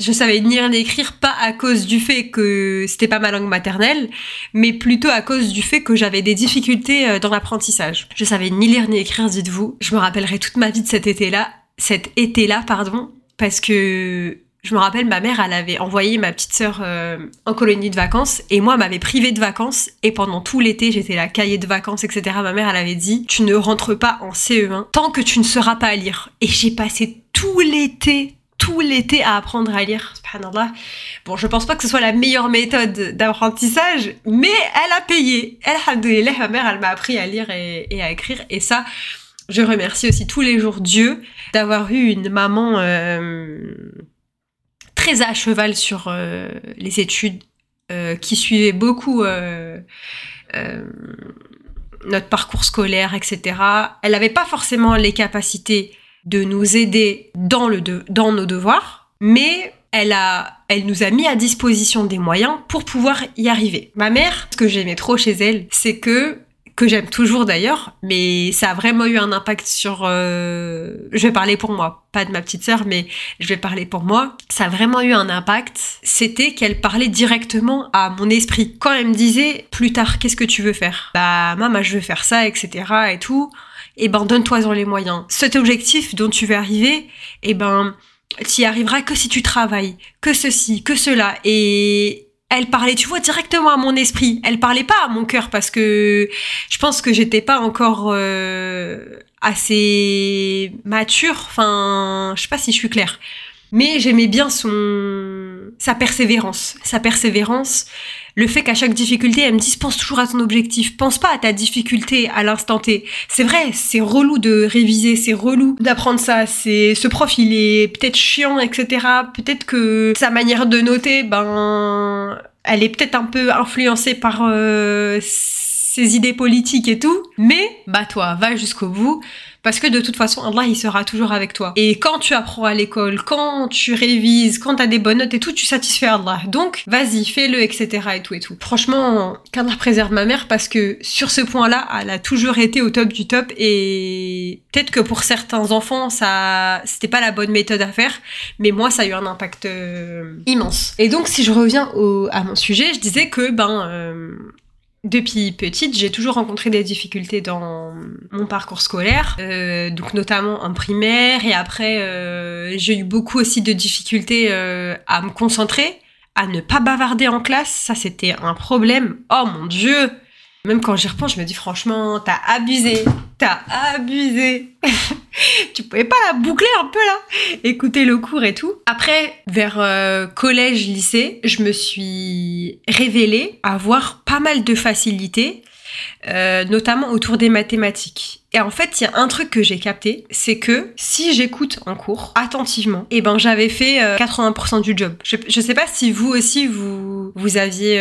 je savais ni lire ni écrire pas à cause du fait que c'était pas ma langue maternelle, mais plutôt à cause du fait que j'avais des difficultés euh, dans l'apprentissage. Je savais ni lire ni écrire, dites-vous. Je me rappellerai toute ma vie de cet été-là, cet été-là, pardon, parce que je me rappelle, ma mère, elle avait envoyé ma petite sœur euh, en colonie de vacances et moi, m'avait privé de vacances et pendant tout l'été, j'étais la cahier de vacances, etc. Ma mère, elle avait dit, tu ne rentres pas en CE1 tant que tu ne sauras pas lire. Et j'ai passé tout l'été, tout l'été à apprendre à lire. Bon, je pense pas que ce soit la meilleure méthode d'apprentissage, mais elle a payé. Alhamdoulilah, ma mère, elle m'a appris à lire et, à écrire. Et ça, je remercie aussi tous les jours Dieu d'avoir eu une maman euh, très à cheval sur euh, les études, euh, qui suivait beaucoup notre parcours scolaire, etc. Elle n'avait pas forcément les capacités de nous aider dans, le dans nos devoirs, mais elle, a, elle nous a mis à disposition des moyens pour pouvoir y arriver. Ma mère, ce que j'aimais trop chez elle, c'est que que j'aime toujours d'ailleurs, mais ça a vraiment eu un impact sur. Euh, je vais parler pour moi, pas de ma petite sœur, mais je vais parler pour moi. Ça a vraiment eu un impact. C'était qu'elle parlait directement à mon esprit. Quand elle me disait plus tard, qu'est-ce que tu veux faire? Bah, maman, je veux faire ça, etc. et tout eh ben donne-toi-en les moyens. Cet objectif dont tu veux arriver, eh ben tu y arriveras que si tu travailles, que ceci, que cela. Et elle parlait, tu vois, directement à mon esprit. Elle parlait pas à mon cœur parce que je pense que j'étais pas encore euh, assez mature. Enfin, je sais pas si je suis claire. Mais j'aimais bien son sa persévérance, sa persévérance, le fait qu'à chaque difficulté, elle me dise pense toujours à ton objectif, pense pas à ta difficulté à l'instant T. C'est vrai, c'est relou de réviser, c'est relou d'apprendre ça, c'est ce prof il est peut-être chiant, etc. Peut-être que sa manière de noter, ben, elle est peut-être un peu influencée par euh, ses idées politiques et tout, mais bah toi, va jusqu'au bout. Parce que de toute façon, Allah, il sera toujours avec toi. Et quand tu apprends à l'école, quand tu révises, quand tu as des bonnes notes et tout, tu satisfais Allah. Donc, vas-y, fais-le, etc. et tout et tout. Franchement, qu'Allah préserve ma mère parce que sur ce point-là, elle a toujours été au top du top et peut-être que pour certains enfants, ça, c'était pas la bonne méthode à faire, mais moi, ça a eu un impact euh, immense. Et donc, si je reviens à mon sujet, je disais que, ben, euh, depuis petite, j'ai toujours rencontré des difficultés dans mon parcours scolaire, euh, donc notamment en primaire et après euh, j'ai eu beaucoup aussi de difficultés euh, à me concentrer, à ne pas bavarder en classe, ça c'était un problème. Oh mon dieu, même quand j'y repense, je me dis franchement, t'as abusé, t'as abusé. tu pouvais pas la boucler un peu là? Écouter le cours et tout. Après, vers euh, collège, lycée, je me suis révélée avoir pas mal de facilité, euh, notamment autour des mathématiques. Et en fait, il y a un truc que j'ai capté, c'est que si j'écoute en cours attentivement, eh ben j'avais fait 80% euh, du job. Je, je sais pas si vous aussi vous vous aviez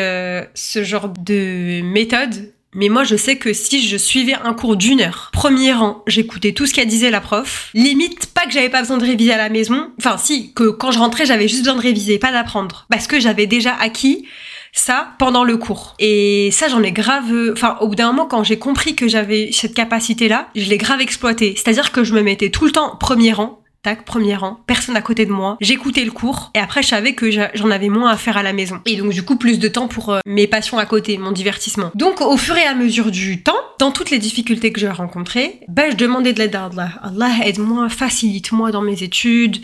ce genre de méthode Mais moi, je sais que si je suivais un cours d'une heure, premier rang, j'écoutais tout ce qu'elle disait la prof. Limite, pas que j'avais pas besoin de réviser à la maison. Enfin, si, que quand je rentrais, j'avais juste besoin de réviser, pas d'apprendre. Parce que j'avais déjà acquis ça pendant le cours. Et ça, j'en ai grave. Enfin, au bout d'un moment, quand j'ai compris que j'avais cette capacité-là, je l'ai grave exploité. C'est-à-dire que je me mettais tout le temps premier rang premier rang, personne à côté de moi. J'écoutais le cours et après je savais que j'en avais moins à faire à la maison. Et donc du coup plus de temps pour euh, mes passions à côté, mon divertissement. Donc au fur et à mesure du temps, dans toutes les difficultés que j'ai rencontrées, ben je demandais de l'aide à Allah. Allah aide-moi, facilite-moi dans mes études,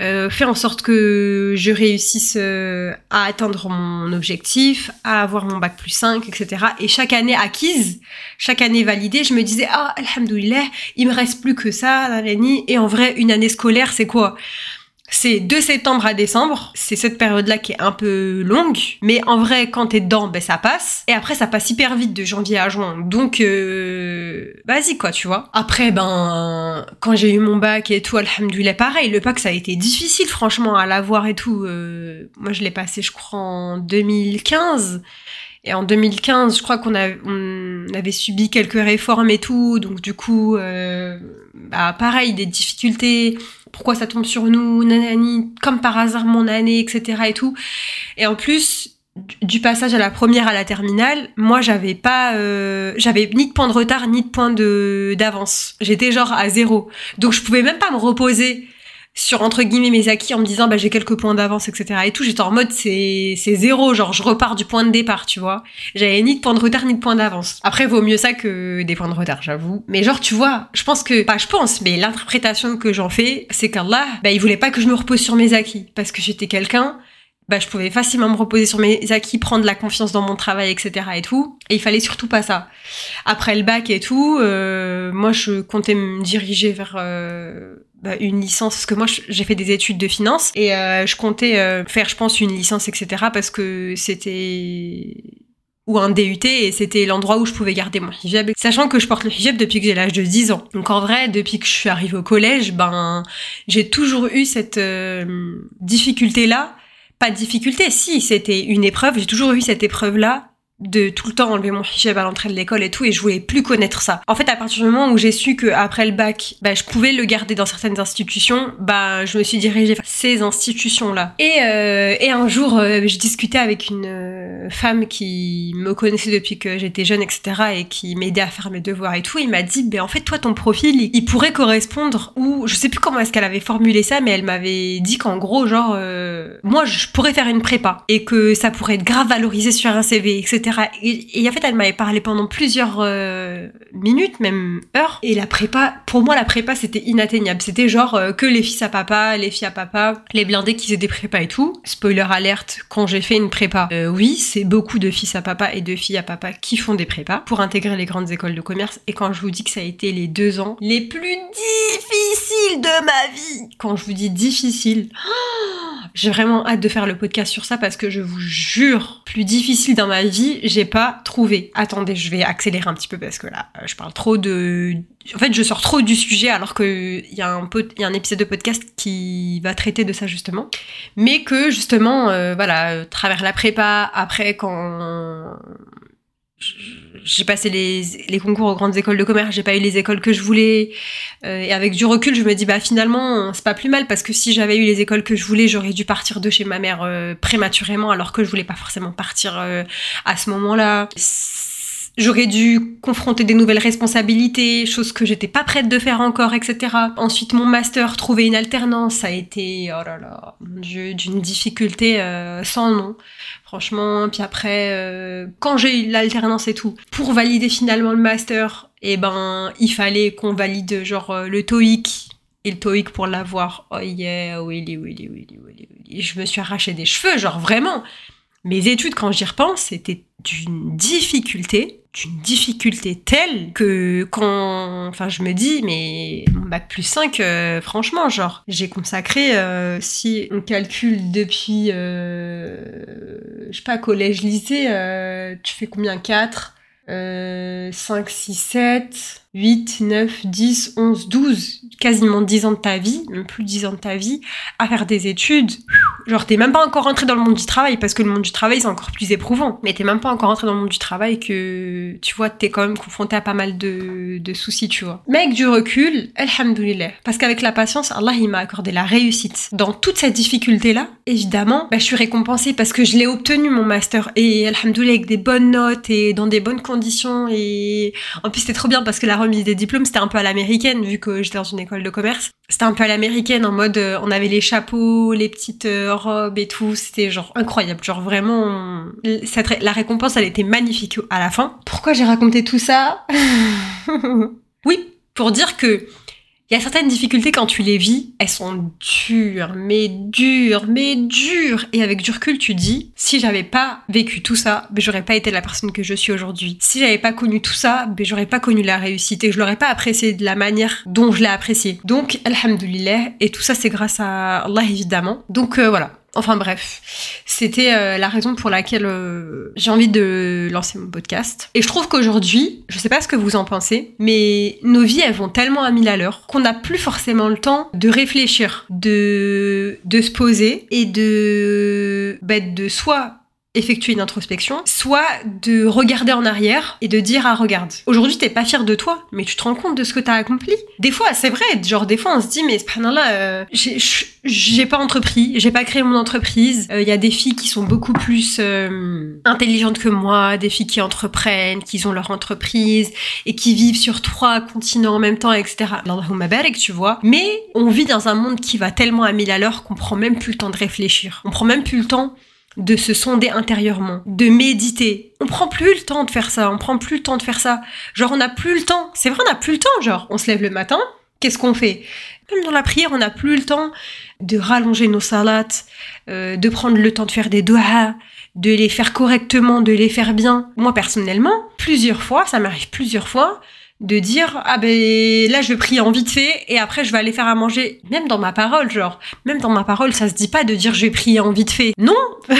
euh, fais en sorte que je réussisse euh, à atteindre mon objectif, à avoir mon bac plus 5, etc. Et chaque année acquise, chaque année validée, je me disais ah alhamdoulilah, il me reste plus que ça, et en vrai une année scolaire c'est quoi? C'est de septembre à décembre, c'est cette période-là qui est un peu longue, mais en vrai, quand t'es dedans, ben ça passe. Et après, ça passe hyper vite de janvier à juin, donc euh, vas-y quoi, tu vois. Après, ben, quand j'ai eu mon bac et tout, alhamdoulilah, pareil, le bac ça a été difficile franchement à l'avoir et tout. Euh, moi, je l'ai passé, je crois, en 2015. Et en 2015, je crois qu'on avait subi quelques réformes et tout, donc du coup, euh, bah, pareil, des difficultés. Pourquoi ça tombe sur nous, nanani, comme par hasard mon année, etc. et tout. Et en plus, du passage à la première à la terminale, moi j'avais pas, euh, j'avais ni de point de retard ni de point de d'avance. J'étais genre à zéro, donc je pouvais même pas me reposer sur entre guillemets mes acquis en me disant bah j'ai quelques points d'avance etc et tout j'étais en mode c'est c'est zéro genre je repars du point de départ tu vois j'avais ni de point de retard ni de point d'avance après vaut mieux ça que des points de retard j'avoue mais genre tu vois je pense que pas je pense mais l'interprétation que j'en fais c'est qu'Allah bah il voulait pas que je me repose sur mes acquis parce que j'étais quelqu'un bah, je pouvais facilement me reposer sur mes acquis, prendre la confiance dans mon travail, etc. et tout. Et il fallait surtout pas ça. Après le bac et tout, euh, moi, je comptais me diriger vers euh, bah, une licence parce que moi j'ai fait des études de finance et euh, je comptais euh, faire je pense une licence etc parce que c'était ou un DUT et c'était l'endroit où je pouvais garder mon hijab sachant que je porte le hijab depuis que j'ai l'âge de 10 ans. Donc en vrai depuis que je suis arrivée au collège ben j'ai toujours eu cette euh, difficulté là pas de difficulté si c'était une épreuve j'ai toujours eu cette épreuve là de tout le temps enlever mon hijab à l'entrée de l'école et tout et je voulais plus connaître ça. En fait, à partir du moment où j'ai su que après le bac, bah, je pouvais le garder dans certaines institutions, bah, je me suis dirigée vers ces institutions-là. Et, euh, et un jour, euh, je discutais avec une euh, femme qui me connaissait depuis que j'étais jeune, etc. et qui m'aidait à faire mes devoirs et tout. Il m'a dit, ben en fait, toi, ton profil, il, pourrait correspondre ou je sais plus comment est-ce qu'elle avait formulé ça, mais elle m'avait dit qu'en gros, genre, moi, je pourrais faire une prépa et que ça pourrait être grave valorisé sur un CV, etc. Et, en fait, elle m'avait parlé pendant plusieurs euh, minutes, même heures. Et la prépa, pour moi, la prépa, c'était inatteignable. C'était genre euh, que les fils à papa, les filles à papa, les blindés qui faisaient des prépas et tout. Spoiler alerte, quand j'ai fait une prépa, euh, oui, c'est beaucoup de fils à papa et de filles à papa qui font des prépas pour intégrer les grandes écoles de commerce. Et quand je vous dis que ça a été les deux ans les plus difficiles de ma vie, quand je vous dis difficile, j'ai vraiment hâte de faire le podcast sur ça parce que je vous jure, plus difficile dans ma vie, j'ai pas trouvé. Attendez, je vais accélérer un petit peu parce que là, je parle trop de. En fait, je sors trop du sujet alors qu'il y, a un y a un épisode de podcast qui va traiter de ça justement. Mais que justement, euh, voilà, euh, travers la prépa, après quand j'ai passé les, concours aux grandes écoles de commerce, j'ai pas eu les écoles que je voulais. Euh, et avec du recul, je me dis bah finalement c'est pas plus mal parce que si j'avais eu les écoles que je voulais, j'aurais dû partir de chez ma mère euh, prématurément alors que je voulais pas forcément partir euh, à ce moment-là. J'aurais dû confronter des nouvelles responsabilités, chose que j'étais pas prête de faire encore, etc. Ensuite, mon master, trouver une alternance, ça a été, oh là là, d'une difficulté sans nom. Franchement, puis après, euh, quand j'ai eu l'alternance et tout, pour valider finalement le master, eh ben, il fallait qu'on valide genre euh, le TOEIC et le TOEIC pour l'avoir. Oh yeah, oui, oui, oui, oui, oui, oui. Je me suis arraché des cheveux, genre vraiment. Mes études, quand j'y repense, c'était d'une difficulté, d'une difficulté telle que quand, enfin, je me dis, mais mon bac plus 5, euh, franchement, genre, j'ai consacré, euh, si on calcule depuis, euh, je sais pas, collège, lycée, tu fais combien? 4 5, 6, 7 8, 9, 10, 11, 12, quasiment 10 ans de ta vie, même plus de 10 ans de ta vie, à faire des études. Genre, t'es même pas encore rentré dans le monde du travail, parce que le monde du travail, c'est encore plus éprouvant. Mais t'es même pas encore rentré dans le monde du travail que, tu vois, t'es quand même confronté à pas mal de, soucis, tu vois. Mais avec du recul, alhamdoulilah. Parce qu'avec la patience, Allah, il m'a accordé la réussite. Dans toute cette difficulté-là, évidemment, bah, je suis récompensée parce que je l'ai obtenu, mon master. Et alhamdoulilah, avec des bonnes notes et dans des bonnes conditions. Et en plus, c'était trop bien parce que la remise des diplômes, c'était un peu à l'américaine, vu que j'étais dans une école de commerce. C'était un peu à l'américaine, en mode, euh, on avait les chapeaux, les petites euh, robes et tout. C'était genre incroyable. Genre vraiment, la récompense, elle était magnifique à la fin. Pourquoi j'ai raconté tout ça? Oui, pour dire que il y a certaines difficultés quand tu les vis, elles sont dures, mais dures, mais dures. Et avec du recul, tu dis, si j'avais pas vécu tout ça, ben j'aurais pas été la personne que je suis aujourd'hui. Si j'avais pas connu tout ça, ben j'aurais pas connu la réussite et je l'aurais pas apprécié de la manière dont je l'ai apprécié. Donc, alhamdulillah, et tout ça c'est grâce à Allah évidemment. Donc euh, voilà, Enfin bref, c'était euh, la raison pour laquelle euh, j'ai envie de lancer mon podcast. Et je trouve qu'aujourd'hui, je sais pas ce que vous en pensez, mais nos vies elles vont tellement à mille à l'heure qu'on n'a plus forcément le temps de réfléchir, de de se poser et de bah, de soit effectuer une introspection, soit de regarder en arrière et de dire ah regarde, aujourd'hui t'es pas fier de toi, mais tu te rends compte de ce que t'as accompli. Des fois c'est vrai, genre des fois on se dit mais là euh, j'ai pas entrepris, j'ai pas créé mon entreprise. Il euh, y a des filles qui sont beaucoup plus euh, intelligentes que moi, des filles qui entreprennent, qui ont leur entreprise et qui vivent sur trois continents en même temps, etc. que tu vois. Mais on vit dans un monde qui va tellement à mille à l'heure qu'on prend même plus le temps de réfléchir. On prend même plus le temps de se sonder intérieurement, de méditer. On prend plus le temps de faire ça, on prend plus le temps de faire ça. Genre on n'a plus le temps. C'est vrai, on n'a plus le temps. Genre on se lève le matin, qu'est-ce qu'on fait? Même dans la prière, on n'a plus le temps de rallonger nos salats, euh, de prendre le temps de faire des doigts, de les faire correctement, de les faire bien. Moi personnellement, plusieurs fois, ça m'arrive plusieurs fois, de dire ah ben là je vais prier en vite fait et après je vais aller faire à manger. Même dans ma parole genre même dans ma parole ça se dit pas de dire je vais prier en vite fait. Non!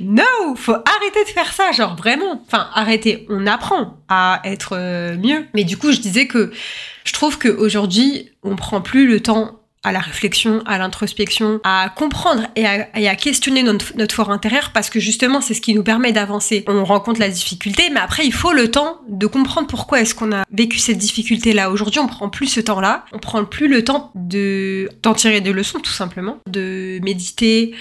Non faut arrêter de faire ça genre vraiment. Enfin arrêter. On apprend à être euh, mieux. Mais du coup je disais que je trouve que aujourd'hui on prend plus le temps à la réflexion, à l'introspection, à comprendre et à, questionner notre, fort intérieur parce que justement c'est ce qui nous permet d'avancer. On rencontre la difficulté, mais après il faut le temps de comprendre pourquoi est-ce qu'on a vécu cette difficulté là. Aujourd'hui on prend plus ce temps-là, on prend plus le temps de d'en tirer des leçons tout simplement, de méditer,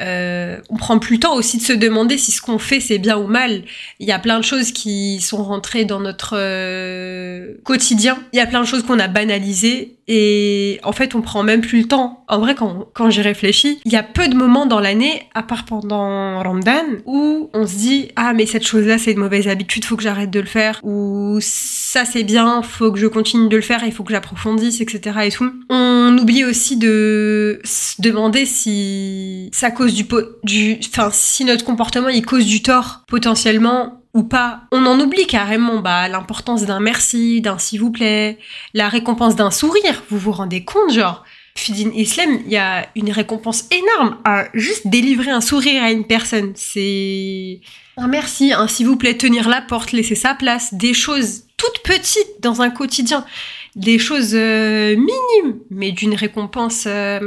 euh, on prend plus le temps aussi de se demander si ce qu'on fait c'est bien ou mal. Il y a plein de choses qui sont rentrées dans notre euh, quotidien. Il y a plein de choses qu'on a banalisées et en fait on prend même plus le temps. En vrai quand, quand j'y réfléchis, il y a peu de moments dans l'année, à part pendant Ramadan, où on se dit ah mais cette chose-là c'est une mauvaise habitude, faut que j'arrête de le faire ou ça c'est bien, faut que je continue de le faire, il faut que j'approfondisse, etc. et tout. On oublie aussi de se demander si ça cause du, enfin, si notre comportement il cause du tort potentiellement ou pas, on en oublie carrément bah, l'importance d'un merci, d'un s'il vous plaît, la récompense d'un sourire. Vous vous rendez compte, genre, Fidin Islam, il y a une récompense énorme à juste délivrer un sourire à une personne. C'est un merci, un s'il vous plaît, tenir la porte, laisser sa place, des choses toutes petites dans un quotidien, des choses euh, minimes, mais d'une récompense, euh,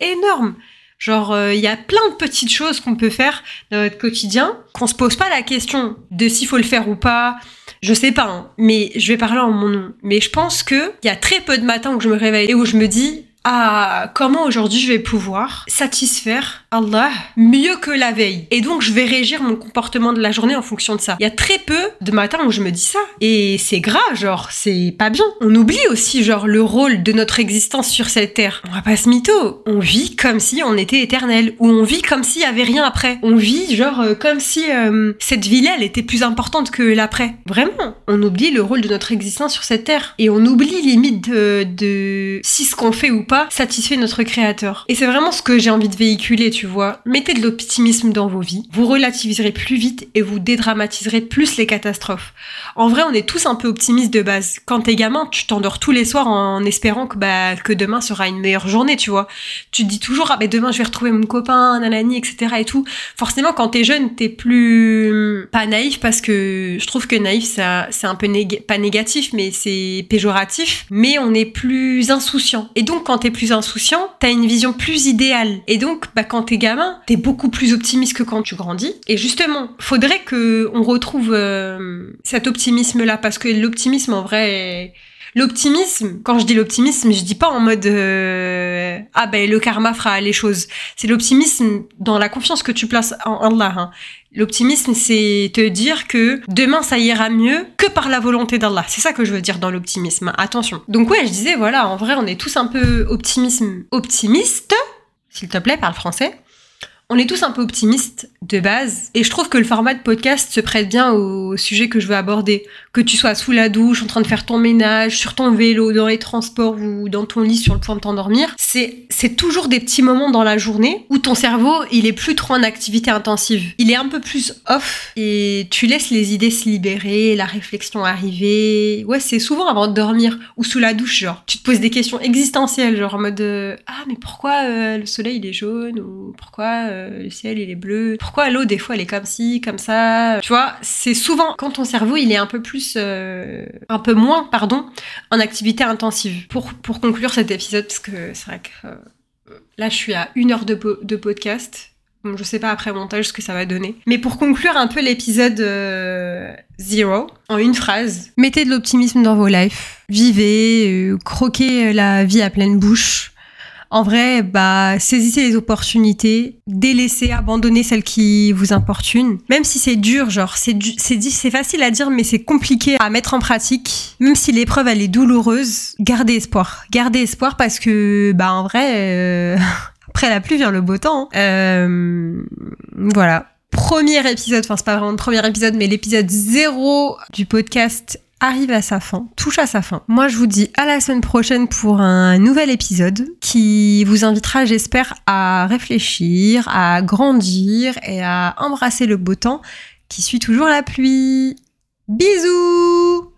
énorme. Genre, il euh, y a plein de petites choses qu'on peut faire dans notre quotidien, qu'on se pose pas la question de s'il faut le faire ou pas. Je sais pas, hein, mais je vais parler en mon nom. Mais je pense que il y a très peu de matins où je me réveille et où je me dis ah, comment aujourd'hui je vais pouvoir satisfaire Allah mieux que la veille. Et donc je vais régir mon comportement de la journée en fonction de ça. Il y a très peu de matins où je me dis ça. Et c'est grave, genre, c'est pas bien. On oublie aussi, genre, le rôle de notre existence sur cette terre. On va pas se mytho. On vit comme si on était éternel. Ou on vit comme s'il y avait rien après. On vit, genre, euh, comme si euh, cette vie-là, elle était plus importante que l'après. Vraiment. On oublie le rôle de notre existence sur cette terre. Et on oublie limite de, de si ce qu'on fait ou pas satisfait notre créateur. Et c'est vraiment ce que j'ai envie de véhiculer, tu tu vois. Mettez de l'optimisme dans vos vies. Vous relativiserez plus vite et vous dédramatiserez plus les catastrophes. En vrai, on est tous un peu optimistes de base. Quand t'es gamin, tu t'endors tous les soirs en espérant que, bah, que demain sera une meilleure journée, tu vois. Tu te dis toujours, ah, ben demain je vais retrouver mon copain, nanani, etc. et tout. Forcément, quand t'es jeune, t'es plus, pas naïf parce que je trouve que naïf, ça, c'est un peu pas négatif, mais c'est péjoratif. Mais on est plus insouciant. Et donc, quand t'es plus insouciant, t'as une vision plus idéale. Et donc, bah, quand t'es gamin, t'es beaucoup plus optimiste que quand tu grandis. Et justement, faudrait que on retrouve euh, cet optimisme-là, parce que l'optimisme, en vrai, L'optimisme, quand je dis l'optimisme, je dis pas en mode euh, ah ben le karma fera les choses. C'est l'optimisme dans la confiance que tu places en Allah. Hein. L'optimisme, c'est te dire que demain ça ira mieux que par la volonté d'Allah. C'est ça que je veux dire dans l'optimisme. Attention. Donc ouais, je disais voilà, en vrai, on est tous un peu optimisme, optimiste. S'il te plaît, parle français. On est tous un peu optimistes de base et je trouve que le format de podcast se prête bien au sujet que je veux aborder. Que tu sois sous la douche, en train de faire ton ménage, sur ton vélo, dans les transports ou dans ton lit sur le point de t'endormir, c'est toujours des petits moments dans la journée où ton cerveau, il est plus trop en activité intensive. Il est un peu plus off et tu laisses les idées se libérer, la réflexion arriver. Ouais, c'est souvent avant de dormir ou sous la douche, genre tu te poses des questions existentielles, genre en mode euh, ah mais pourquoi euh, le soleil il est jaune? ou pourquoi euh, le ciel il est bleu. Pourquoi l'eau des fois elle est comme ci, comme ça? Tu vois, c'est souvent quand ton cerveau il est un peu plus, euh, un peu moins, pardon, en activité intensive. Pour, pour conclure cet épisode, parce que c'est vrai que euh, là je suis à une heure de, podcast. Donc, je sais pas après montage ce que ça va donner. Mais pour conclure un peu l'épisode euh, zero, en une phrase, mettez de l'optimisme dans vos lives. Vivez, croquez la vie à pleine bouche en vrai, bah, saisissez les opportunités, délaissez, abandonnez celles qui vous importunent. Même si c'est dur, genre, c'est, c'est, facile à dire, mais c'est compliqué à mettre en pratique. Même si l'épreuve, elle est douloureuse, gardez espoir. Gardez espoir parce que, bah, en vrai, euh, après la pluie vient le beau temps. Hein. Euh, voilà premier épisode, enfin c'est pas vraiment le premier épisode, mais l'épisode zéro du podcast arrive à sa fin, touche à sa fin. Moi, je vous dis à la semaine prochaine pour un nouvel épisode qui vous invitera, j'espère, à réfléchir, à grandir et à embrasser le beau temps qui suit toujours la pluie. Bisous